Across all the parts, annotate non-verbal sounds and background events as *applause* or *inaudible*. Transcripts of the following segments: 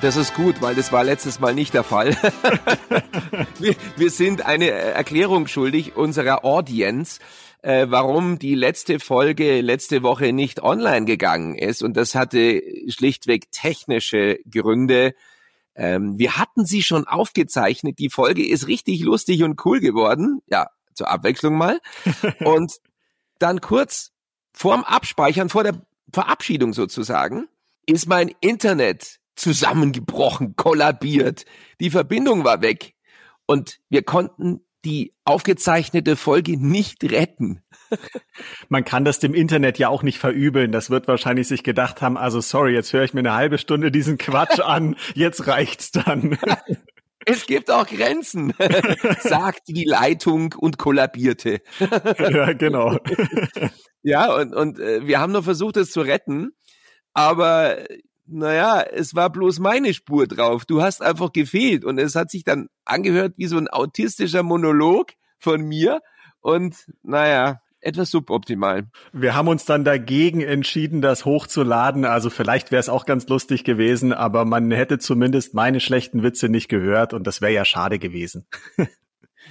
Das ist gut, weil das war letztes Mal nicht der Fall. *laughs* wir, wir, sind eine Erklärung schuldig unserer Audience, äh, warum die letzte Folge letzte Woche nicht online gegangen ist. Und das hatte schlichtweg technische Gründe. Ähm, wir hatten sie schon aufgezeichnet. Die Folge ist richtig lustig und cool geworden. Ja, zur Abwechslung mal. *laughs* und dann kurz vorm Abspeichern, vor der Verabschiedung sozusagen, ist mein Internet zusammengebrochen, kollabiert. Die Verbindung war weg und wir konnten die aufgezeichnete Folge nicht retten. *laughs* Man kann das dem Internet ja auch nicht verübeln. Das wird wahrscheinlich sich gedacht haben, also sorry, jetzt höre ich mir eine halbe Stunde diesen Quatsch *laughs* an, jetzt reicht's dann. *laughs* Es gibt auch Grenzen, sagt die Leitung und kollabierte. Ja, genau. Ja, und, und äh, wir haben nur versucht, es zu retten, aber naja, es war bloß meine Spur drauf. Du hast einfach gefehlt. Und es hat sich dann angehört wie so ein autistischer Monolog von mir. Und naja, etwas suboptimal. Wir haben uns dann dagegen entschieden, das hochzuladen. Also vielleicht wäre es auch ganz lustig gewesen, aber man hätte zumindest meine schlechten Witze nicht gehört und das wäre ja schade gewesen. *laughs*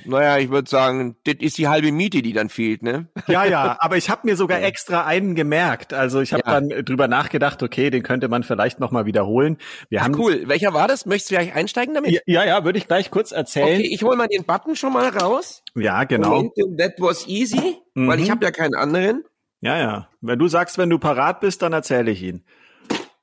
Naja, ich würde sagen, das ist die halbe Miete, die dann fehlt, ne? Ja, ja, aber ich habe mir sogar *laughs* extra einen gemerkt. Also ich habe ja. dann drüber nachgedacht, okay, den könnte man vielleicht nochmal wiederholen. Wir Ach, haben cool. Welcher war das? Möchtest du gleich einsteigen damit? Ja, ja, würde ich gleich kurz erzählen. Okay, ich hole mal den Button schon mal raus. Ja, genau. Moment, that was easy, mhm. weil ich habe ja keinen anderen. Ja, ja. Wenn du sagst, wenn du parat bist, dann erzähle ich ihn.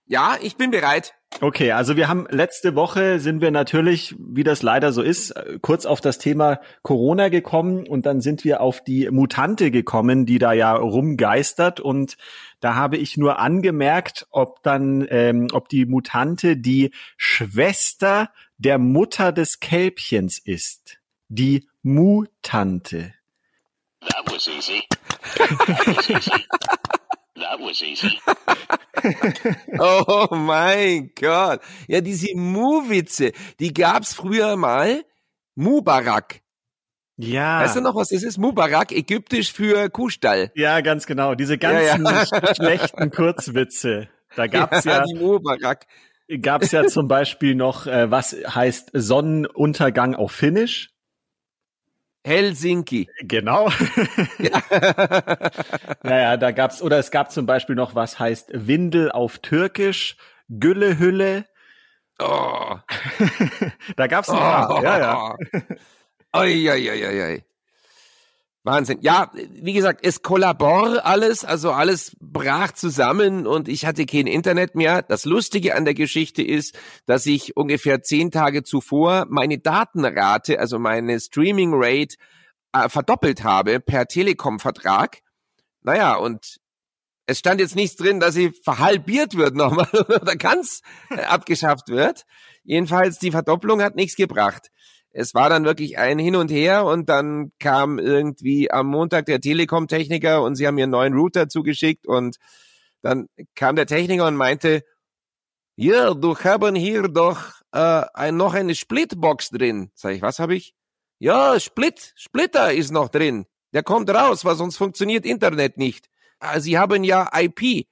Ja, ich bin bereit. Okay, also wir haben letzte Woche sind wir natürlich, wie das leider so ist, kurz auf das Thema Corona gekommen und dann sind wir auf die Mutante gekommen, die da ja rumgeistert und da habe ich nur angemerkt, ob dann, ähm, ob die Mutante die Schwester der Mutter des Kälbchens ist, die Mutante. That was easy. *laughs* That was easy. That was easy. *laughs* oh mein Gott. Ja, diese Mu-Witze, die gab's früher mal. Mubarak. Ja. Weißt du noch, was das ist? Mubarak, ägyptisch für Kuhstall. Ja, ganz genau. Diese ganzen ja, ja. schlechten Kurzwitze. Da gab's ja, ja die Mubarak. Gab's ja zum Beispiel noch, äh, was heißt Sonnenuntergang auf Finnisch? Helsinki. Genau. *laughs* Ja. *laughs* naja, da gab's, oder es gab zum Beispiel noch, was heißt Windel auf Türkisch, Güllehülle. Oh. *laughs* da gab's noch, oh. ja, ja. Oi, oi, oi, oi. Wahnsinn. Ja, wie gesagt, es kollabor alles, also alles brach zusammen und ich hatte kein Internet mehr. Das Lustige an der Geschichte ist, dass ich ungefähr zehn Tage zuvor meine Datenrate, also meine Streaming Rate, äh, verdoppelt habe per Telekom-Vertrag. Naja, und es stand jetzt nichts drin, dass sie verhalbiert wird nochmal *laughs* oder ganz äh, abgeschafft wird. Jedenfalls, die Verdopplung hat nichts gebracht es war dann wirklich ein Hin und Her und dann kam irgendwie am Montag der Telekom-Techniker und sie haben mir einen neuen Router zugeschickt und dann kam der Techniker und meinte, ja, du haben hier doch äh, ein, noch eine Splitbox drin. Sag ich, was habe ich? Ja, Split, Splitter ist noch drin. Der kommt raus, weil sonst funktioniert Internet nicht. Ah, sie haben ja IP.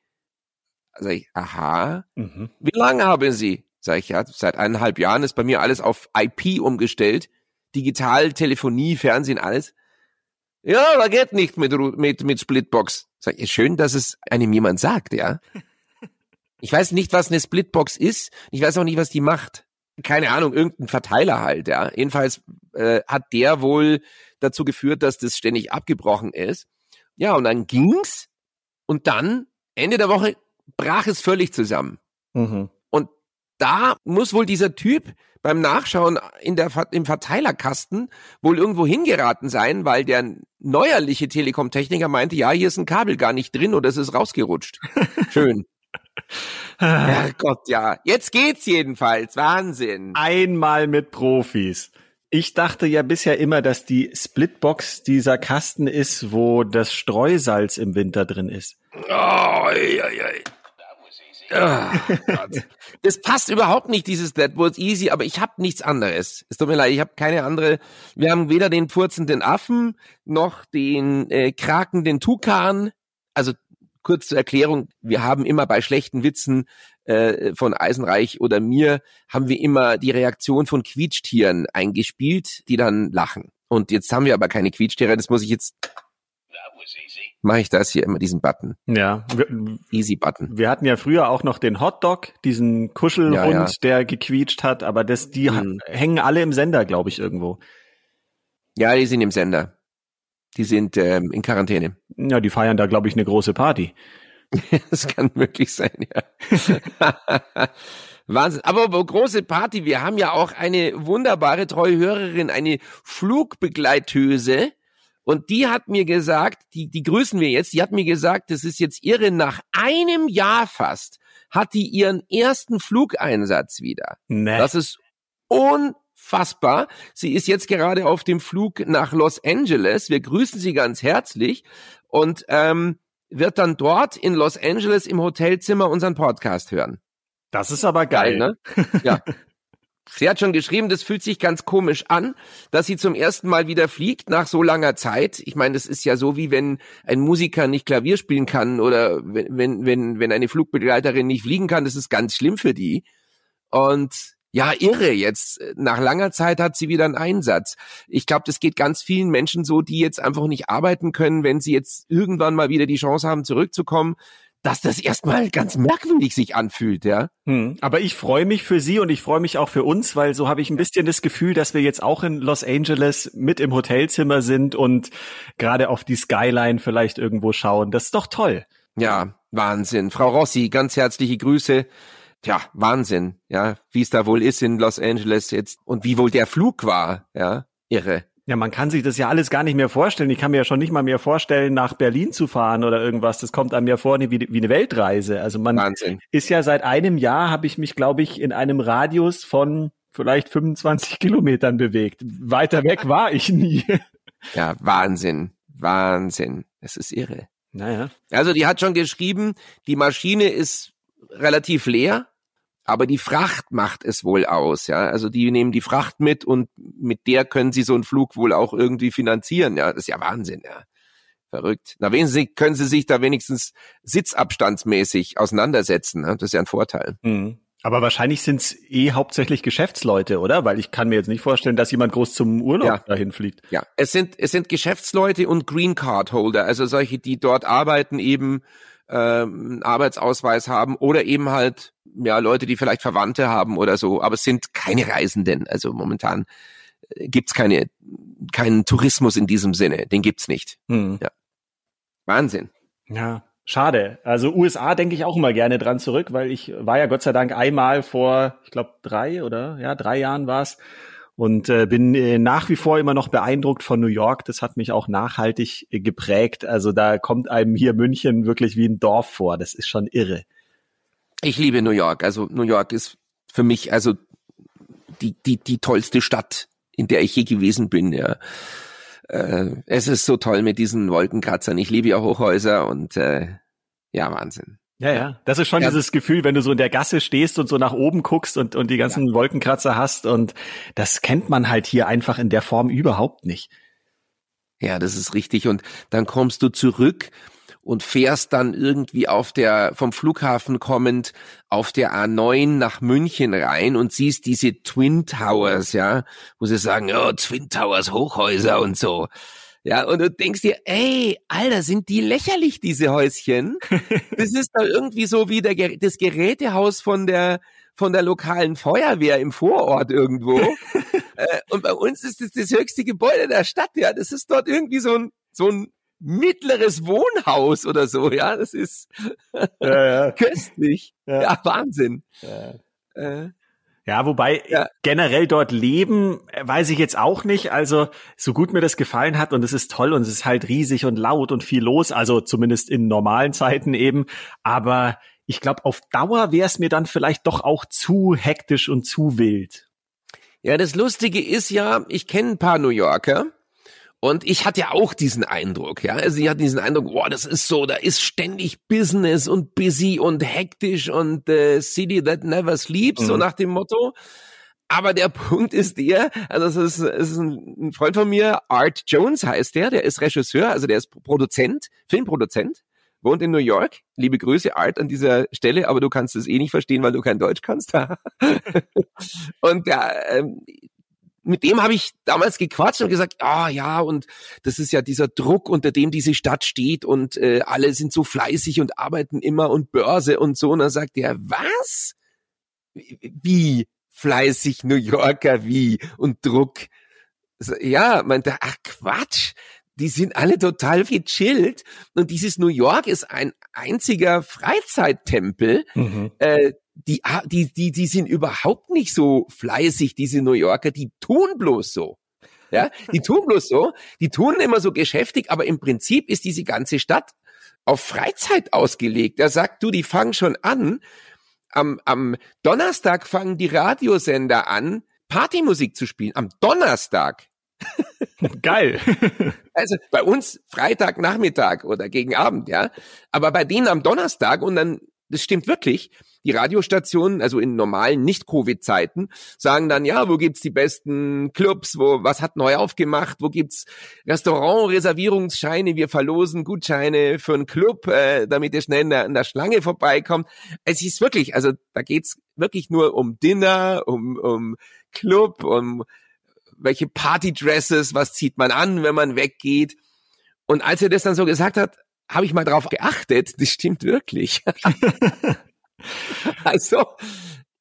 Sag ich, aha. Mhm. Wie lange haben Sie? Sag ich ja, seit eineinhalb Jahren ist bei mir alles auf IP umgestellt. Digital, Telefonie, Fernsehen, alles. Ja, aber geht nicht mit, mit, mit Splitbox. Sag ich, schön, dass es einem jemand sagt, ja. *laughs* Ich weiß nicht, was eine Splitbox ist. Ich weiß auch nicht, was die macht. Keine Ahnung, irgendein Verteiler halt, ja. Jedenfalls äh, hat der wohl dazu geführt, dass das ständig abgebrochen ist. Ja, und dann ging's und dann, Ende der Woche, brach es völlig zusammen. Mhm da muss wohl dieser Typ beim Nachschauen in der, im Verteilerkasten wohl irgendwo hingeraten sein, weil der neuerliche Telekom-Techniker meinte, ja, hier ist ein Kabel gar nicht drin oder es ist rausgerutscht. *laughs* Schön. Herrgott, ja. Jetzt geht's jedenfalls. Wahnsinn. Einmal mit Profis. Ich dachte ja bisher immer, dass die Splitbox dieser Kasten ist, wo das Streusalz im Winter drin ist. Oh, ei, ei, ei. Oh, das passt überhaupt nicht, dieses That was easy, aber ich habe nichts anderes. Es tut mir leid, ich habe keine andere. Wir haben weder den furzenden Affen noch den äh, krakenden Tukan. Also kurz zur Erklärung, wir haben immer bei schlechten Witzen äh, von Eisenreich oder mir, haben wir immer die Reaktion von Quietschtieren eingespielt, die dann lachen. Und jetzt haben wir aber keine Quietschtiere, das muss ich jetzt mache ich das hier immer diesen Button. Ja. Easy Button. Wir hatten ja früher auch noch den Hotdog, diesen Kuschelhund, ja, ja. der gequietscht hat, aber das, die hm. hängen alle im Sender, glaube ich, irgendwo. Ja, die sind im Sender. Die sind ähm, in Quarantäne. Ja, die feiern da, glaube ich, eine große Party. *laughs* das kann möglich sein, ja. *laughs* Wahnsinn. Aber, aber große Party. Wir haben ja auch eine wunderbare treue Hörerin, eine Flugbegleithöse. Und die hat mir gesagt, die, die grüßen wir jetzt, die hat mir gesagt, das ist jetzt irre, nach einem Jahr fast hat die ihren ersten Flugeinsatz wieder. Nee. Das ist un unfassbar. Sie ist jetzt gerade auf dem Flug nach Los Angeles. Wir grüßen sie ganz herzlich und ähm, wird dann dort in Los Angeles im Hotelzimmer unseren Podcast hören. Das ist aber geil, geil ne? Ja. *laughs* Sie hat schon geschrieben, das fühlt sich ganz komisch an, dass sie zum ersten Mal wieder fliegt nach so langer Zeit. Ich meine, das ist ja so wie wenn ein Musiker nicht Klavier spielen kann oder wenn wenn wenn eine Flugbegleiterin nicht fliegen kann, das ist ganz schlimm für die. Und ja, irre. Jetzt nach langer Zeit hat sie wieder einen Einsatz. Ich glaube, das geht ganz vielen Menschen so, die jetzt einfach nicht arbeiten können, wenn sie jetzt irgendwann mal wieder die Chance haben, zurückzukommen dass das erstmal ganz merkwürdig sich anfühlt, ja. Hm, aber ich freue mich für Sie und ich freue mich auch für uns, weil so habe ich ein bisschen das Gefühl, dass wir jetzt auch in Los Angeles mit im Hotelzimmer sind und gerade auf die Skyline vielleicht irgendwo schauen. Das ist doch toll. Ja, Wahnsinn. Frau Rossi, ganz herzliche Grüße tja, Wahnsinn, ja, wie es da wohl ist in Los Angeles jetzt und wie wohl der Flug war, ja, irre. Ja, man kann sich das ja alles gar nicht mehr vorstellen. Ich kann mir ja schon nicht mal mehr vorstellen, nach Berlin zu fahren oder irgendwas. Das kommt einem ja vor wie, wie eine Weltreise. Also man Wahnsinn. ist ja seit einem Jahr, habe ich mich, glaube ich, in einem Radius von vielleicht 25 Kilometern bewegt. Weiter weg war ich nie. *laughs* Ja, Wahnsinn, Wahnsinn. Es ist irre. Naja. Also die hat schon geschrieben, die Maschine ist relativ leer, aber die Fracht macht es wohl aus, ja. Also die nehmen die Fracht mit und mit der können sie so einen Flug wohl auch irgendwie finanzieren, ja. Das ist ja Wahnsinn, ja. Verrückt. Na, wenigstens können sie sich da wenigstens sitzabstandsmäßig auseinandersetzen, ne? das ist ja ein Vorteil. Mhm. Aber wahrscheinlich sind es eh hauptsächlich Geschäftsleute, oder? Weil ich kann mir jetzt nicht vorstellen, dass jemand groß zum Urlaub ja. dahin fliegt. Ja, es sind es sind Geschäftsleute und Green Card Holder, also solche, die dort arbeiten eben ähm, Arbeitsausweis haben oder eben halt ja Leute, die vielleicht Verwandte haben oder so, aber es sind keine Reisenden. Also momentan äh, gibt's keine keinen Tourismus in diesem Sinne, den gibt's nicht. Hm. Ja. Wahnsinn. Ja, schade. Also USA denke ich auch immer gerne dran zurück, weil ich war ja Gott sei Dank einmal vor, ich glaube drei oder ja drei Jahren war's und äh, bin äh, nach wie vor immer noch beeindruckt von New York. Das hat mich auch nachhaltig äh, geprägt. Also da kommt einem hier München wirklich wie ein Dorf vor. Das ist schon irre. Ich liebe New York. Also New York ist für mich also die die die tollste Stadt, in der ich je gewesen bin. Ja. Äh, es ist so toll mit diesen Wolkenkratzern. Ich liebe ja Hochhäuser und äh, ja Wahnsinn. Ja, ja. Das ist schon ja. dieses Gefühl, wenn du so in der Gasse stehst und so nach oben guckst und, und die ganzen ja. Wolkenkratzer hast. Und das kennt man halt hier einfach in der Form überhaupt nicht. Ja, das ist richtig. Und dann kommst du zurück und fährst dann irgendwie auf der, vom Flughafen kommend auf der A9 nach München rein und siehst diese Twin Towers, ja, wo sie sagen, oh, Twin Towers, Hochhäuser und so. Ja, und du denkst dir, ey, Alter, sind die lächerlich, diese Häuschen? *laughs* Das ist da irgendwie so wie der, das Gerätehaus von der, von der lokalen Feuerwehr im Vorort irgendwo. *laughs* äh, und bei uns ist das das höchste Gebäude der Stadt, ja. Das ist dort irgendwie so ein, so ein mittleres Wohnhaus oder so, ja. Das ist ja, ja. *laughs* köstlich. Ja. ja, Wahnsinn. Äh, ja, wobei ja. generell dort leben, äh, weiß ich jetzt auch nicht. Also, so gut mir das gefallen hat und es ist toll und es ist halt riesig und laut und viel los, also zumindest in normalen Zeiten eben. Aber ich glaube, auf Dauer wäre es mir dann vielleicht doch auch zu hektisch und zu wild. Ja, das Lustige ist ja, ich kenne ein paar New Yorker und ich hatte ja auch diesen Eindruck, ja. Also ich hatte diesen Eindruck, boah, das ist so, da ist ständig Business und busy und hektisch und äh, City that never sleeps, mhm. so nach dem Motto. Aber der *laughs* Punkt ist der, also es ist, es ist ein Freund von mir, Art Jones heißt der, der ist Regisseur, also der ist Produzent, Filmproduzent, wohnt in New York. Liebe Grüße, Art, an dieser Stelle, aber du kannst es eh nicht verstehen, weil du kein Deutsch kannst. *laughs* und der, ähm, mit dem habe ich damals gequatscht und gesagt, ah ja, und das ist ja dieser Druck, unter dem diese Stadt steht und äh, alle sind so fleißig und arbeiten immer und Börse und so. Und dann sagt er, was? Wie fleißig New Yorker, wie und Druck? Ja, meinte, ach Quatsch, die sind alle total gechillt und dieses New York ist ein einziger Freizeittempel. Mhm. Äh, die, die, die, die sind überhaupt nicht so fleißig, diese New Yorker, die tun bloß so. Ja, die tun bloß so, die tun immer so geschäftig, aber im Prinzip ist diese ganze Stadt auf Freizeit ausgelegt. Er sagt, du, die fangen schon an. Am, am Donnerstag fangen die Radiosender an, Partymusik zu spielen. Am Donnerstag. *laughs* Geil. also bei uns Freitagnachmittag oder gegen Abend, ja. Aber bei denen am Donnerstag und dann, das stimmt wirklich, die Radiostationen, also in normalen Nicht-Covid-Zeiten, sagen dann, ja, wo gibt's die besten Clubs, wo, was hat neu aufgemacht, wo gibt's Restaurant-Reservierungsscheine, wir verlosen Gutscheine für einen Club, äh, damit ihr schnell in der, in der Schlange vorbeikommt. Es ist wirklich, also da geht's wirklich nur um Dinner, um, um Club, um welche Partydresses, was zieht man an, wenn man weggeht. Und als er das dann so gesagt hat, habe ich mal drauf geachtet, das stimmt wirklich. *laughs* also,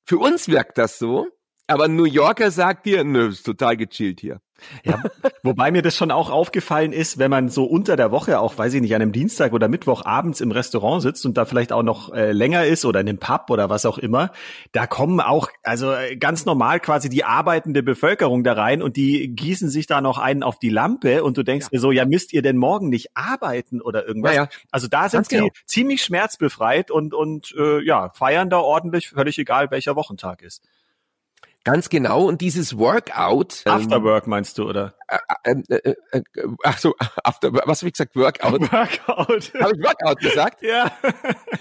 für uns wirkt das so, aber New Yorker sagt dir, nö, ist total gechillt hier. Ja, wobei mir das schon auch aufgefallen ist, wenn man so unter der Woche auch, weiß ich nicht, an einem Dienstag oder Mittwoch abends im Restaurant sitzt und da vielleicht auch noch äh, länger ist oder in einem Pub oder was auch immer, da kommen auch, also äh, ganz normal quasi die arbeitende Bevölkerung da rein und die gießen sich da noch einen auf die Lampe und du denkst ja. dir so, ja, müsst ihr denn morgen nicht arbeiten oder irgendwas? Ja, ja. Also da sind sie genau. ziemlich schmerzbefreit und, und äh, ja, feiern da ordentlich, völlig egal, welcher Wochentag ist. Ganz genau. Und dieses Workout. Ähm, Afterwork meinst du, oder? Äh, äh, äh, äh, ach so, *laughs* after, was habe ich gesagt? Workout. *laughs* Workout. Habe ich Workout gesagt? Ja.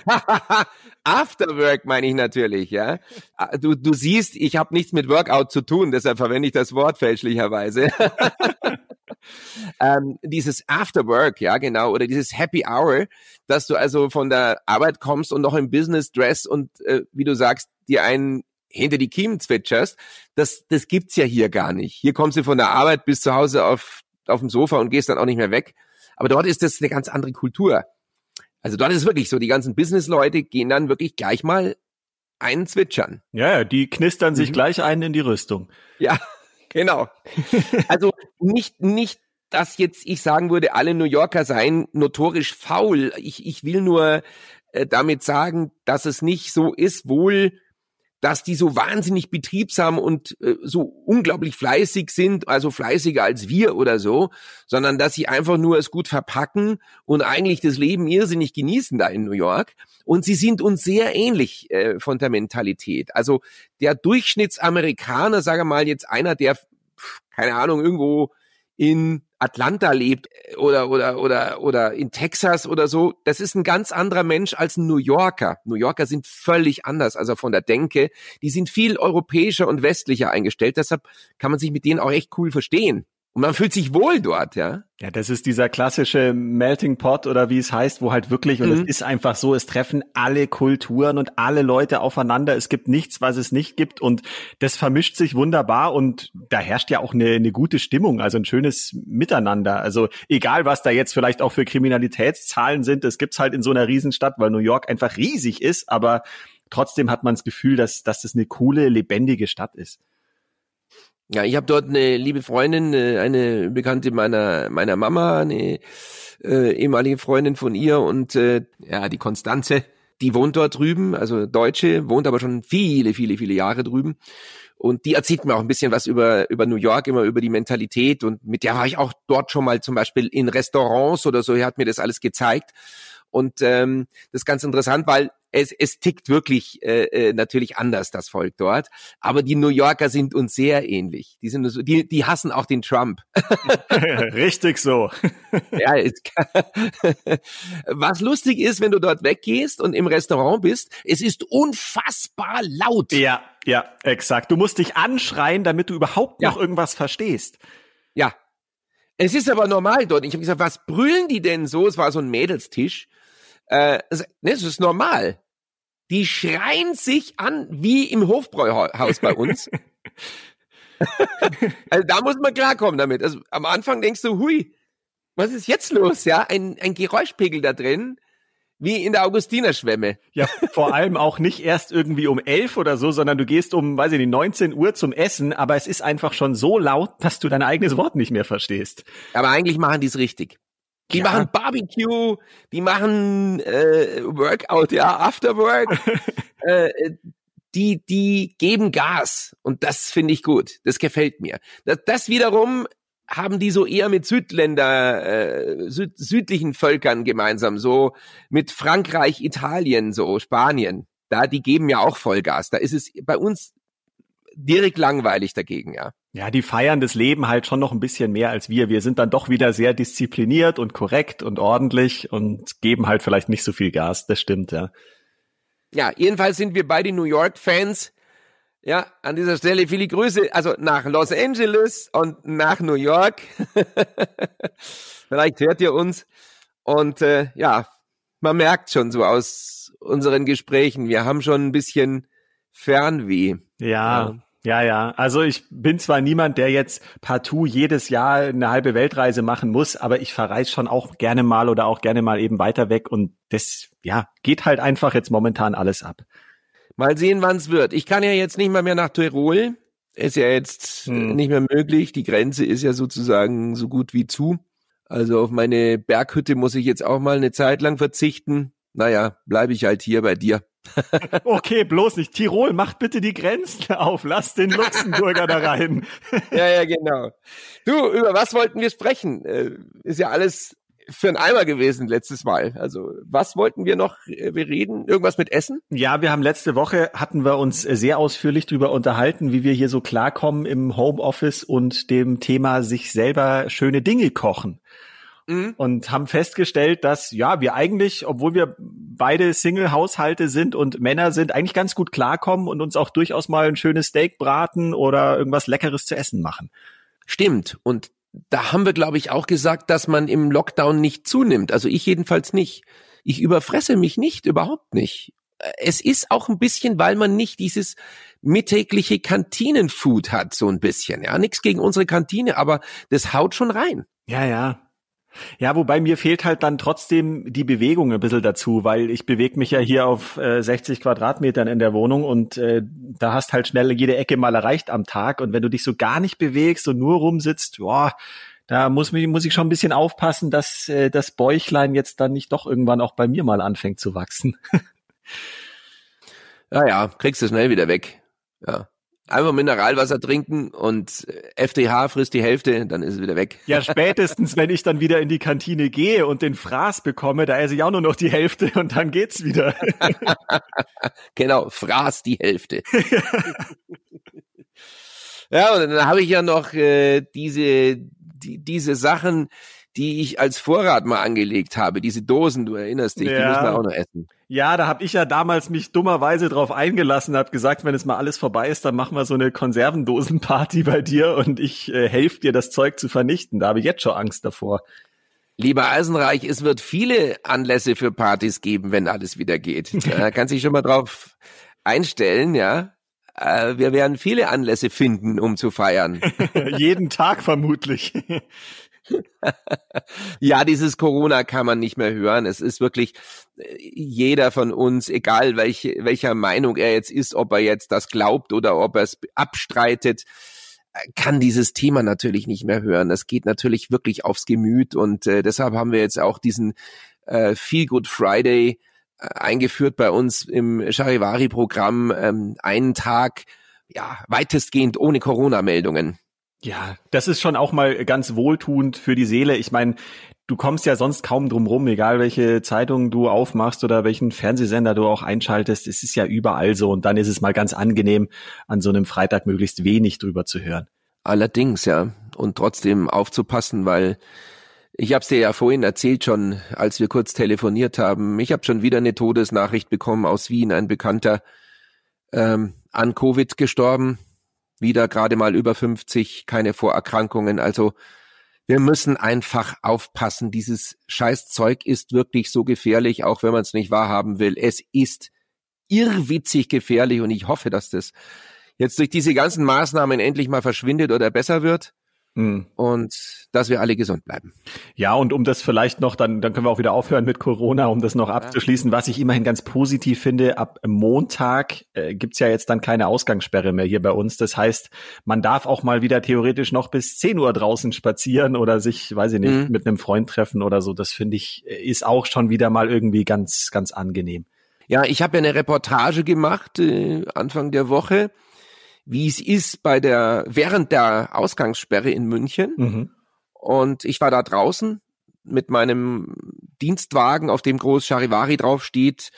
*laughs* Afterwork meine ich natürlich, ja. Ah, du, du siehst, ich habe nichts mit Workout zu tun, deshalb verwende ich das Wort fälschlicherweise. ähm, dieses Afterwork, ja genau, oder dieses Happy Hour, dass du also von der Arbeit kommst und noch im Business Dress und äh, wie du sagst, dir einen hinter die Kiemen zwitscherst, das, das gibt's ja hier gar nicht. Hier kommst du von der Arbeit bis zu Hause auf, auf dem Sofa und gehst dann auch nicht mehr weg. Aber dort ist das eine ganz andere Kultur. Also dort ist es wirklich so, die ganzen Business-Leute gehen dann wirklich gleich mal einen zwitschern. Ja, die knistern sich mhm. gleich einen in die Rüstung. Ja, *laughs* genau. also nicht, nicht, dass jetzt ich sagen würde, alle New Yorker seien notorisch faul. Ich, ich will nur äh, damit sagen, dass es nicht so ist, wohl dass die so wahnsinnig betriebsam und äh, so unglaublich fleißig sind, also fleißiger als wir oder so, sondern dass sie einfach nur es gut verpacken und eigentlich das Leben irrsinnig genießen da in New York. Und sie sind uns sehr ähnlich äh, von der Mentalität. Also der Durchschnittsamerikaner, sage mal jetzt einer, der keine Ahnung irgendwo in Atlanta lebt äh, oder oder oder oder in Texas oder so, das ist ein ganz anderer Mensch als ein New Yorker. New Yorker sind völlig anders, also von der Denke, die sind viel europäischer und westlicher eingestellt, deshalb kann man sich mit denen auch echt cool verstehen. Und man fühlt sich wohl dort, ja. Ja, das ist dieser klassische Melting Pot oder wie es heißt, wo halt wirklich, und mhm. es ist einfach so, es treffen alle Kulturen und alle Leute aufeinander. Es gibt nichts, was es nicht gibt und das vermischt sich wunderbar und da herrscht ja auch eine, eine gute Stimmung, also ein schönes Miteinander. Also egal, was da jetzt vielleicht auch für Kriminalitätszahlen sind, das gibt's halt in so einer Riesenstadt, weil New York einfach riesig ist, aber trotzdem hat man das Gefühl, dass, dass das eine coole, lebendige Stadt ist. Ja, ich habe dort eine liebe Freundin, äh, eine Bekannte meiner meiner Mama, eine äh, ehemalige Freundin von ihr und äh, ja, die Konstanze, die wohnt dort drüben, also Deutsche, wohnt aber schon viele, viele, viele Jahre drüben. Und die erzählt mir auch ein bisschen was über, über New York, immer über die Mentalität. Und mit der war ich auch dort schon mal zum Beispiel in Restaurants oder so. Er hat mir das alles gezeigt. Und ähm, das ist ganz interessant, weil es, es tickt wirklich äh, äh, natürlich anders, das Volk dort. Aber die New Yorker sind uns sehr ähnlich. Die, sind so, die, die hassen auch den Trump. *laughs* Richtig so. *laughs* ja, *laughs* was lustig ist, wenn du dort weggehst und im Restaurant bist, es ist unfassbar laut. Ja, ja, exakt. Du musst dich anschreien, damit du überhaupt noch irgendwas verstehst. Ja. Es ist aber normal dort. Ich habe gesagt, was brüllen die denn so? Es war so ein Mädelstisch. Äh, ne, es ist normal. Die schreien sich an wie im Hofbräuhaus bei uns. *laughs* also da muss man klarkommen damit. Also am Anfang denkst du, hui, was ist jetzt los? Ja, ein, ein Geräuschpegel da drin, wie in der Augustinerschwemme. Ja, vor allem auch nicht erst irgendwie um elf oder so, sondern du gehst um, weiß ich nicht, 19 Uhr zum Essen, aber es ist einfach schon so laut, dass du dein eigenes Wort nicht mehr verstehst. Aber eigentlich machen die es richtig. Die ja. machen Barbecue, die machen äh, Workout, ja, After Work. *laughs* äh, die, die geben Gas und das finde ich gut. Das gefällt mir. Das, das wiederum haben die so eher mit Südländer, äh, süd, südlichen Völkern gemeinsam, so mit Frankreich, Italien, so Spanien. Da, die geben ja auch Vollgas. Da ist es bei uns direkt langweilig dagegen, ja. Ja, die feiern das Leben halt schon noch ein bisschen mehr als wir. Wir sind dann doch wieder sehr diszipliniert und korrekt und ordentlich und geben halt vielleicht nicht so viel Gas. Das stimmt, ja. Ja, jedenfalls sind wir beide New York-Fans. Ja, an dieser Stelle viele Grüße, also nach Los Angeles und nach New York. *laughs* Vielleicht hört ihr uns. Und äh, ja, man merkt schon so aus unseren Gesprächen, wir haben schon ein bisschen Fernweh. Ja, ja. Ja, ja. Also ich bin zwar niemand, der jetzt partout jedes Jahr eine halbe Weltreise machen muss, aber ich verreise schon auch gerne mal oder auch gerne mal eben weiter weg und das, ja, geht halt einfach jetzt momentan alles ab. Mal sehen, wann es wird. Ich kann ja jetzt nicht mal mehr nach Tirol. Ist ja jetzt hm. nicht mehr möglich. Die Grenze ist ja sozusagen so gut wie zu. Also auf meine Berghütte muss ich jetzt auch mal eine Zeit lang verzichten. Naja, bleibe ich halt hier bei dir. *laughs* okay, bloß nicht. Tirol, macht bitte die Grenzen auf. Lass den Luxemburger da rein. *laughs* ja, ja, genau. Du, über was wollten wir sprechen? Äh, ist ja alles für ein Eimer gewesen letztes Mal. Also was wollten wir noch? Äh, wir reden irgendwas mit Essen? Ja, wir haben letzte Woche hatten wir uns sehr ausführlich darüber unterhalten, wie wir hier so klarkommen im Homeoffice und dem Thema sich selber schöne Dinge kochen mhm. und haben festgestellt, dass ja, wir eigentlich, obwohl wir beide Single-Haushalte sind und Männer sind, eigentlich ganz gut klarkommen und uns auch durchaus mal ein schönes Steak braten oder irgendwas Leckeres zu essen machen. Stimmt. Und da haben wir, glaube ich, auch gesagt, dass man im Lockdown nicht zunimmt. Also ich jedenfalls nicht. Ich überfresse mich nicht, überhaupt nicht. Es ist auch ein bisschen, weil man nicht dieses mittägliche Kantinenfood hat, so ein bisschen. Ja, nichts gegen unsere Kantine, aber das haut schon rein. Ja, ja. Ja, wobei mir fehlt halt dann trotzdem die Bewegung ein bisschen dazu, weil ich bewege mich ja hier auf äh, 60 Quadratmetern in der Wohnung und äh, da hast halt schnell jede Ecke mal erreicht am Tag und wenn du dich so gar nicht bewegst und nur rumsitzt, boah, da muss, muss ich schon ein bisschen aufpassen, dass äh, das Bäuchlein jetzt dann nicht doch irgendwann auch bei mir mal anfängt zu wachsen. *laughs* ja, ja, kriegst du schnell wieder weg. Ja. Einfach Mineralwasser trinken und FDH frisst die Hälfte, dann ist es wieder weg. Ja, spätestens, wenn ich dann wieder in die Kantine gehe und den Fraß bekomme, da esse ich auch nur noch die Hälfte und dann geht's wieder. *laughs* genau, Fraß die Hälfte. *laughs* ja, und dann habe ich ja noch äh, diese, die, diese Sachen, die ich als Vorrat mal angelegt habe, diese Dosen, du erinnerst dich, ja. die müssen wir auch noch essen. Ja, da habe ich ja damals mich dummerweise drauf eingelassen, habe gesagt, wenn es mal alles vorbei ist, dann machen wir so eine Konservendosenparty bei dir und ich äh, helfe dir, das Zeug zu vernichten. Da habe ich jetzt schon Angst davor. Lieber Eisenreich, es wird viele Anlässe für Partys geben, wenn alles wieder geht. *laughs* Da kannst dich schon mal drauf einstellen, ja. Äh, wir werden viele Anlässe finden, um zu feiern. *laughs* Jeden Tag vermutlich. *laughs* *laughs* ja, dieses Corona kann man nicht mehr hören. Es ist wirklich äh, jeder von uns, egal welche, welcher Meinung er jetzt ist, ob er jetzt das glaubt oder ob er es abstreitet, äh, kann dieses Thema natürlich nicht mehr hören. Das geht natürlich wirklich aufs Gemüt und äh, deshalb haben wir jetzt auch diesen äh, Feel Good Friday äh, eingeführt bei uns im Charivari-Programm, ähm, einen Tag ja weitestgehend ohne Corona-Meldungen. Ja, das ist schon auch mal ganz wohltuend für die Seele. Ich meine, du kommst ja sonst kaum drum rum, egal welche Zeitung du aufmachst oder welchen Fernsehsender du auch einschaltest. Es ist ja überall so und dann ist es mal ganz angenehm, an so einem Freitag möglichst wenig drüber zu hören. Allerdings, ja. Und trotzdem aufzupassen, weil ich habe es dir ja vorhin erzählt schon, als wir kurz telefoniert haben. Ich habe schon wieder eine Todesnachricht bekommen aus Wien, ein Bekannter ähm, an Covid gestorben, wieder gerade mal über 50, keine Vorerkrankungen. Also wir müssen einfach aufpassen. Dieses Scheißzeug ist wirklich so gefährlich, auch wenn man es nicht wahrhaben will. Es ist irrwitzig gefährlich und ich hoffe, dass das jetzt durch diese ganzen Maßnahmen endlich mal verschwindet oder besser wird. Mhm. Und dass wir alle gesund bleiben. Ja, und um das vielleicht noch, dann, dann können wir auch wieder aufhören mit Corona, um das noch abzuschließen. Was ich immerhin ganz positiv finde, ab Montag äh, gibt's ja jetzt dann keine Ausgangssperre mehr hier bei uns. Das heißt, man darf auch mal wieder theoretisch noch bis 10 Uhr draußen spazieren oder sich, weiß ich nicht, mhm. mit einem Freund treffen oder so. Das finde ich, ist auch schon wieder mal irgendwie ganz, ganz angenehm. Ja, ich habe ja eine Reportage gemacht äh, Anfang der Woche wie es ist bei der, während der Ausgangssperre in München. Mhm. Und ich war da draußen mit meinem Dienstwagen, auf dem groß Charivari draufsteht.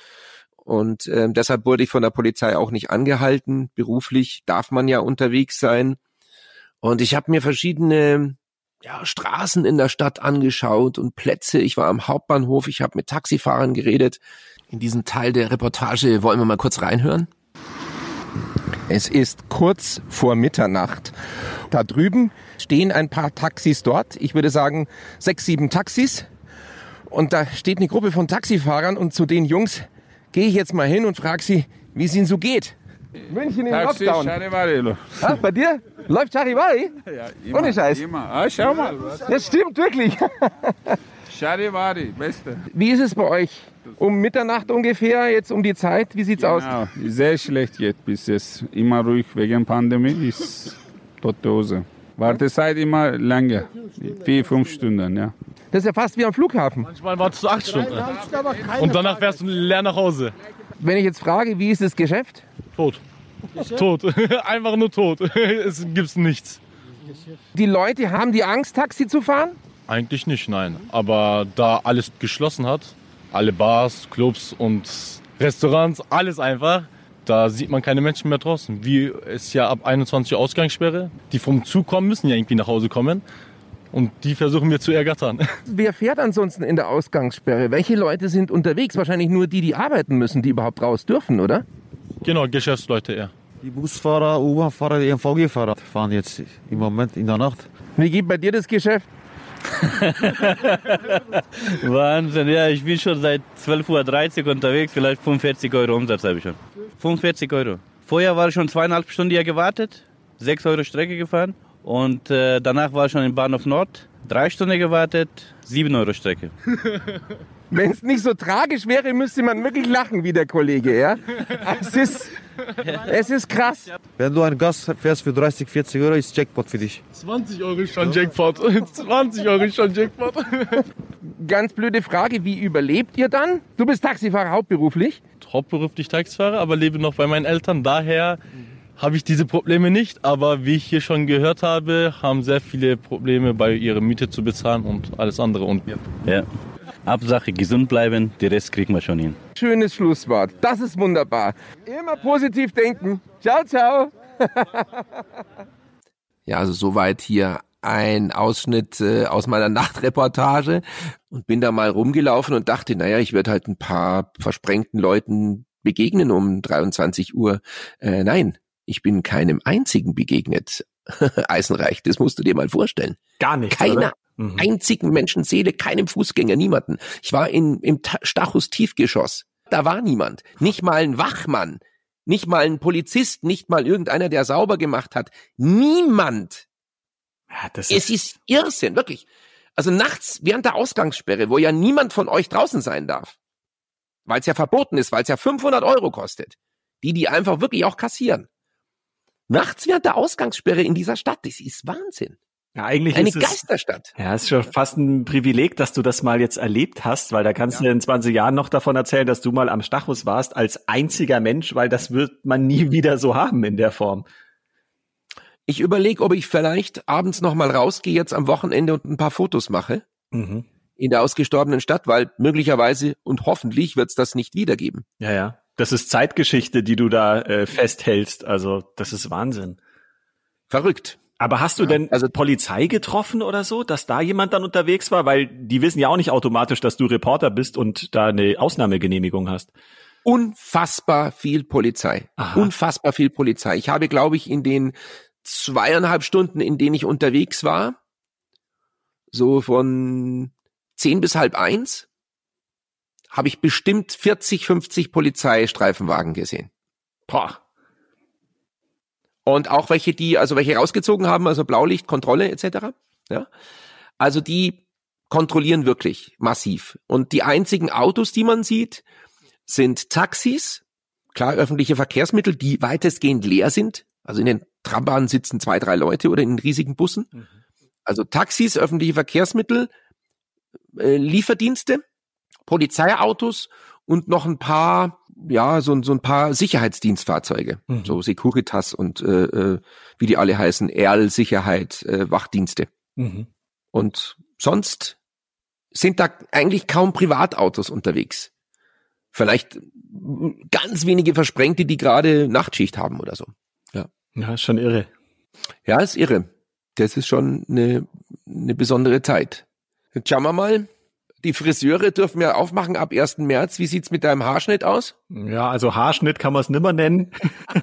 Und äh, deshalb wurde ich von der Polizei auch nicht angehalten. Beruflich darf man ja unterwegs sein. Und ich habe mir verschiedene ja, Straßen in der Stadt angeschaut und Plätze. Ich war am Hauptbahnhof, ich habe mit Taxifahrern geredet. In diesen Teil der Reportage wollen wir mal kurz reinhören. Es ist kurz vor Mitternacht. Da drüben stehen ein paar Taxis dort. Ich würde sagen sechs, sieben Taxis. Und da steht eine Gruppe von Taxifahrern und zu den Jungs gehe ich jetzt mal hin und frage sie, wie es ihnen so geht. München im Taxi, Lockdown. Charivari. Ah, bei dir? Läuft Charivari? Ja, immer. Ohne Scheiß. Immer. Ah, schau mal. Das stimmt wirklich. Charivari, beste. Wie ist es bei euch? Um Mitternacht ungefähr, jetzt um die Zeit, wie sieht's genau. aus? Sehr schlecht jetzt bis jetzt. Immer ruhig wegen Pandemie, ist tote Hose. Wartezeit immer länger, vier, fünf Stunden, ja. Das ist ja fast wie am Flughafen. Manchmal wartest du acht Stunden. Und danach fährst du leer nach Hause. Wenn ich jetzt frage, wie ist das Geschäft? Tot. Tot. *laughs* Einfach nur tot. *laughs* Es gibt nichts. Die Leute haben die Angst, Taxi zu fahren? Eigentlich nicht, nein. Aber da alles geschlossen hat, alle Bars, Clubs und Restaurants, alles einfach, da sieht man keine Menschen mehr draußen. Wie es ja ab 21 Uhr Ausgangssperre. Die vom Zug kommen, müssen ja irgendwie nach Hause kommen. Und die versuchen wir zu ergattern. *laughs* Wer fährt ansonsten in der Ausgangssperre? Welche Leute sind unterwegs? Wahrscheinlich nur die, die arbeiten müssen, die überhaupt raus dürfen, oder? Genau, Geschäftsleute eher. Die Busfahrer, U-Bahn-Fahrer, die MVG-Fahrer fahren jetzt im Moment in der Nacht. Wie geht bei dir das Geschäft? *laughs* Wahnsinn, ja, ich bin schon seit 12.30 Uhr unterwegs, vielleicht 45 Euro Umsatz habe ich schon. 45 Euro. Vorher war ich schon zweieinhalb Stunden hier gewartet, 6 Euro Strecke gefahren und äh, danach war ich schon im Bahnhof Nord, drei Stunden gewartet, 7 Euro Strecke. *laughs* Wenn es nicht so tragisch wäre, müsste man wirklich lachen wie der Kollege, ja? *laughs* Es ist, *laughs* es ist krass. Wenn du ein Gas fährst für 30, 40 Euro, ist Jackpot für dich. 20 Euro ist schon Jackpot. *laughs* 20 Euro ist schon Jackpot. *laughs* Ganz blöde Frage, wie überlebt ihr dann? Du bist Taxifahrer hauptberuflich? Hauptberuflich Taxifahrer, aber lebe noch bei meinen Eltern. Daher habe ich diese Probleme nicht, aber wie ich hier schon gehört habe, haben sehr viele Probleme bei ihrer Miete zu bezahlen und alles andere. Und ja. Hauptsache gesund bleiben, die Rest kriegen wir schon hin. Schönes Schlusswort. Das ist wunderbar. Immer positiv denken. Ciao, ciao. *laughs* ja, also soweit hier ein Ausschnitt äh, aus meiner Nachtreportage und bin da mal rumgelaufen und dachte, naja, ich werde halt ein paar versprengten Leuten begegnen um 23 Uhr. Äh, nein, ich bin keinem einzigen begegnet. *laughs* Eisenreich, das musst du dir mal vorstellen. Gar nicht. Keiner oder? Mhm. einzigen Menschenseele, keinem Fußgänger, niemanden. Ich war in, im Stachus Tiefgeschoss. Da war niemand. Nicht mal ein Wachmann. Nicht mal ein Polizist, nicht mal irgendeiner, der sauber gemacht hat. Niemand. Ja, das ist es ist Irrsinn, wirklich. Also nachts während der Ausgangssperre, wo ja niemand von euch draußen sein darf, weil es ja verboten ist, weil es ja 500 Euro kostet, die die einfach wirklich auch kassieren. Nachts während der Ausgangssperre in dieser Stadt, das ist Wahnsinn. Ja, eigentlich Eine ist es, Geisterstadt. Ja, es ist schon fast ein Privileg, dass du das mal jetzt erlebt hast, weil da kannst ja. du in 20 Jahren noch davon erzählen, dass du mal am Stachus warst als einziger Mensch, weil das wird man nie *laughs* wieder so haben in der Form. Ich überlege, ob ich vielleicht abends noch mal rausgehe jetzt am Wochenende und ein paar Fotos mache Mhm. in der ausgestorbenen Stadt, weil möglicherweise und hoffentlich wird es das nicht wiedergeben. Ja, ja. Das ist Zeitgeschichte, die du da äh, festhältst. Also, das ist Wahnsinn. Verrückt. Aber hast du Ja, denn also- Polizei getroffen oder so, dass da jemand dann unterwegs war? Weil die wissen ja auch nicht automatisch, dass du Reporter bist und da eine Ausnahmegenehmigung hast. Unfassbar viel Polizei. Aha. Unfassbar viel Polizei. Ich habe, glaube ich, in den zweieinhalb Stunden, in denen ich unterwegs war, so von zehn bis halb eins, habe ich bestimmt 40, 50 Polizeistreifenwagen gesehen. Boah. Und auch welche, die, also welche rausgezogen haben, also Blaulicht, Kontrolle etc. Ja. Also die kontrollieren wirklich massiv. Und die einzigen Autos, die man sieht, sind Taxis, klar öffentliche Verkehrsmittel, die weitestgehend leer sind. Also in den Trambahnen sitzen zwei, drei Leute oder in den riesigen Bussen. Also Taxis, öffentliche Verkehrsmittel, äh, Lieferdienste, Polizeiautos und noch ein paar, ja, so, so ein paar Sicherheitsdienstfahrzeuge, Mhm. so Securitas und äh, äh, wie die alle heißen, Erl Sicherheit, äh, Wachdienste. Mhm. Und sonst sind da eigentlich kaum Privatautos unterwegs. Vielleicht ganz wenige Versprengte, die gerade Nachtschicht haben oder so. Ja, ist schon irre. Ja, ist irre. Das ist schon eine, eine besondere Zeit. Jetzt schauen wir mal. Die Friseure dürfen ja aufmachen ab 1. März. Wie sieht's mit deinem Haarschnitt aus? Ja, also Haarschnitt kann man es nimmer nennen.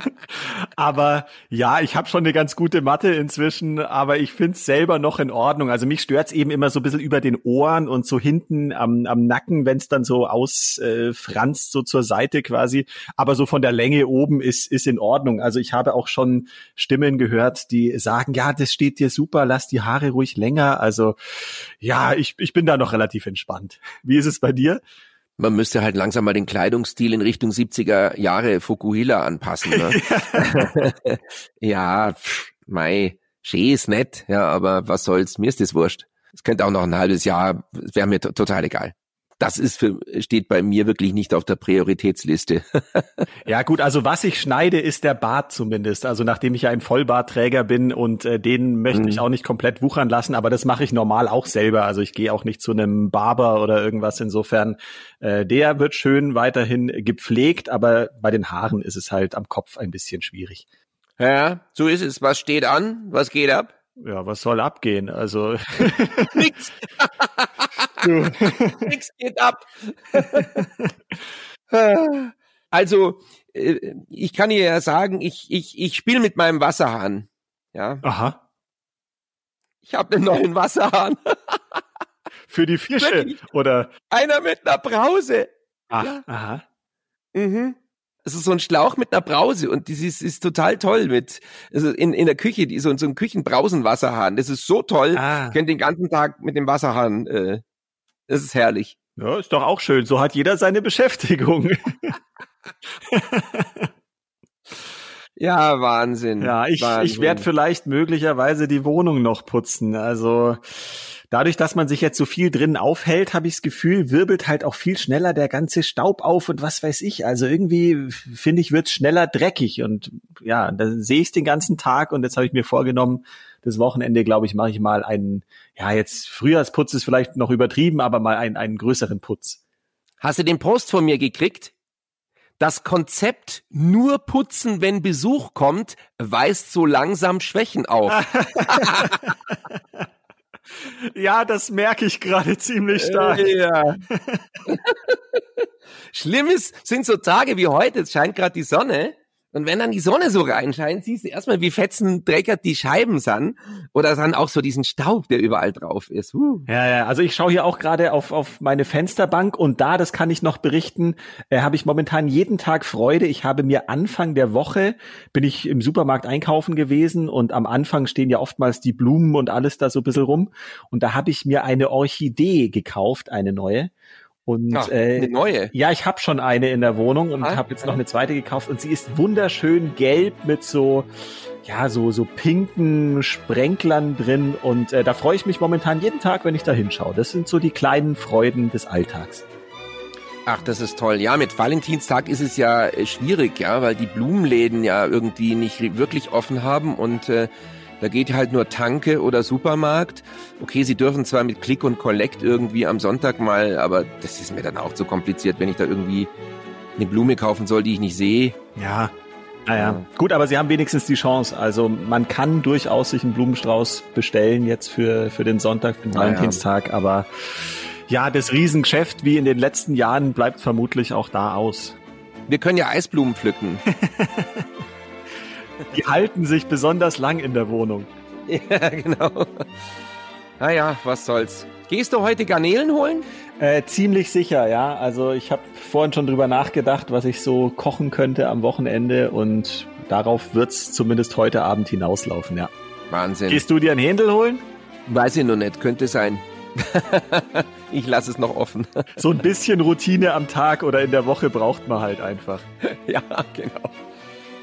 *laughs* aber ja, ich habe schon eine ganz gute Matte inzwischen, aber ich find's selber noch in Ordnung. Also mich stört's eben immer so ein bisschen über den Ohren und so hinten am, am Nacken, wenn's dann so ausfranst, äh, so zur Seite quasi. Aber so von der Länge oben ist, ist in Ordnung. Also ich habe auch schon Stimmen gehört, die sagen, ja, das steht dir super, lass die Haare ruhig länger. Also ja, ich, ich bin da noch relativ entspannt. Wie ist es bei dir? Man müsste halt langsam mal den Kleidungsstil in Richtung 70er Jahre Fukuhila anpassen. Ne? *laughs* ja, pff, mei, schön ist nett, ja, aber was soll's, mir ist das wurscht. Es könnte auch noch ein halbes Jahr, wäre mir to- total egal. Das ist für, steht bei mir wirklich nicht auf der Prioritätsliste. *laughs* Ja gut, also was ich schneide, ist der Bart zumindest. Also nachdem ich ja ein Vollbartträger bin und äh, den möchte Mhm. ich auch nicht komplett wuchern lassen, aber das mache ich normal auch selber. Also ich gehe auch nicht zu einem Barber oder irgendwas. Insofern, äh, der wird schön weiterhin gepflegt, aber bei den Haaren ist es halt am Kopf ein bisschen schwierig. ja, so ist es. Was steht an? Was geht ab? Ja, was soll abgehen? Also *laughs* *laughs* Nix. Du, *laughs* Nix geht ab. *laughs* also, äh, ich kann dir ja sagen, ich, ich, ich spiele mit meinem Wasserhahn. Ja, aha, ich habe einen neuen *laughs* Wasserhahn. für die Fische Wirklich? oder Einer mit einer Brause. ah, Ja. aha. Mhm. Es ist so ein Schlauch mit einer Brause und das ist, ist total toll mit, also in, in der Küche, die so, so ein Küchenbrausenwasserhahn. Das ist so toll. Ah. Ich könnte den ganzen Tag mit dem Wasserhahn, äh, das ist herrlich. Ja, ist doch auch schön. So hat jeder seine Beschäftigung. *laughs* Ja, Wahnsinn. Ja, ich, Wahnsinn. ich werde vielleicht möglicherweise die Wohnung noch putzen. Also dadurch, dass man sich jetzt so viel drin aufhält, habe ich das Gefühl, wirbelt halt auch viel schneller der ganze Staub auf und was weiß ich. Also irgendwie finde ich, wird's schneller dreckig und ja, da sehe ich den ganzen Tag und jetzt habe ich mir vorgenommen, das Wochenende, glaube ich, mache ich mal einen, ja, jetzt Frühjahrsputz ist vielleicht noch übertrieben, aber mal einen, einen größeren Putz. Hast du den Post von mir gekriegt? Das Konzept nur putzen, wenn Besuch kommt, weist so langsam Schwächen auf. *laughs* Ja, das merke ich gerade ziemlich stark. Ja. *laughs* Schlimmes sind so Tage wie heute, es scheint gerade die Sonne. Und wenn dann die Sonne so reinscheint, siehst du erstmal, wie fetzen dreckert die Scheiben sind. Oder dann auch so diesen Staub, der überall drauf ist. Huh. Ja, ja, also ich schaue hier auch gerade auf, auf meine Fensterbank und da, das kann ich noch berichten, äh, habe ich momentan jeden Tag Freude. Ich habe mir Anfang der Woche, bin ich im Supermarkt einkaufen gewesen und am Anfang stehen ja oftmals die Blumen und alles da so ein bisschen rum. Und da habe ich mir eine Orchidee gekauft, eine neue. Und Ach, äh, eine neue. ja, ich habe schon eine in der Wohnung und Ah, habe jetzt noch eine zweite gekauft und sie ist wunderschön gelb mit so ja so so pinken Sprenklern drin und äh, da freue ich mich momentan jeden Tag, wenn ich da hinschaue. Das sind so die kleinen Freuden des Alltags. Ach, das ist toll. Ja, mit Valentinstag ist es ja äh, schwierig, ja, weil die Blumenläden ja irgendwie nicht wirklich offen haben und äh, da geht halt nur Tanke oder Supermarkt. Okay, sie dürfen zwar mit Click und Collect irgendwie am Sonntag mal, aber das ist mir dann auch zu kompliziert, wenn ich da irgendwie eine Blume kaufen soll, die ich nicht sehe. Ja. Naja, ja. gut, aber sie haben wenigstens die Chance. Also man kann durchaus sich einen Blumenstrauß bestellen jetzt für, für den Sonntag, den Valentinstag, ja. aber ja, das Riesengeschäft wie in den letzten Jahren bleibt vermutlich auch da aus. Wir können ja Eisblumen pflücken. *laughs* Die halten sich besonders lang in der Wohnung. *laughs* Ja, genau. Naja, was soll's. Gehst du heute Garnelen holen? Äh, ziemlich sicher, ja. Also ich habe vorhin schon drüber nachgedacht, was ich so kochen könnte am Wochenende und darauf wird's zumindest heute Abend hinauslaufen, ja. Wahnsinn. Gehst du dir einen Händel holen? Weiß ich noch nicht, könnte sein. *laughs* ich lasse es noch offen. so ein bisschen Routine am Tag oder in der Woche braucht man halt einfach. *laughs* ja, genau.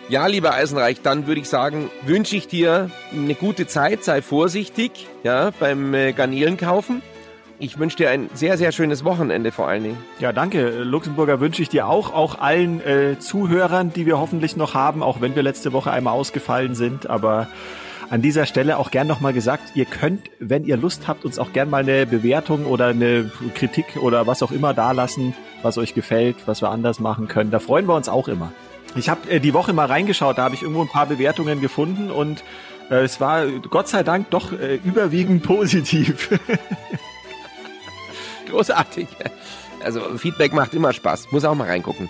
Ja, lieber Eisenreich, dann würde ich sagen, wünsche ich dir eine gute Zeit, sei vorsichtig, ja, beim äh, Garnelen kaufen. Ich wünsche dir ein sehr, sehr schönes Wochenende vor allen Dingen. Ja, danke. Luxemburger wünsche ich dir auch, auch allen äh, Zuhörern, die wir hoffentlich noch haben, auch wenn wir letzte Woche einmal ausgefallen sind. Aber an dieser Stelle auch gern nochmal gesagt, ihr könnt, wenn ihr Lust habt, uns auch gern mal eine Bewertung oder eine Kritik oder was auch immer dalassen, was euch gefällt, was wir anders machen können. Da freuen wir uns auch immer. Ich habe äh, die Woche mal reingeschaut, da habe ich irgendwo ein paar Bewertungen gefunden und äh, es war Gott sei Dank doch äh, überwiegend positiv. *laughs* Großartig. Also Feedback macht immer Spaß. Muss auch mal reingucken.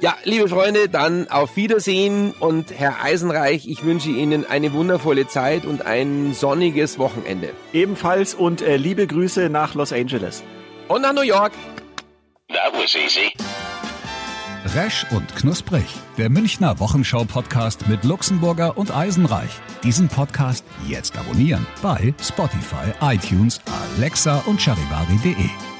Ja, liebe Freunde, dann auf Wiedersehen und Herr Eisenreich, ich wünsche Ihnen eine wundervolle Zeit und ein sonniges Wochenende. Ebenfalls und äh, liebe Grüße nach Los Angeles. Und nach New York. That was easy. Resch und Knusprig, der Münchner Wochenschau-Podcast mit Luxemburger und Eisenreich. Diesen Podcast jetzt abonnieren bei Spotify, iTunes, Alexa und charivari.de.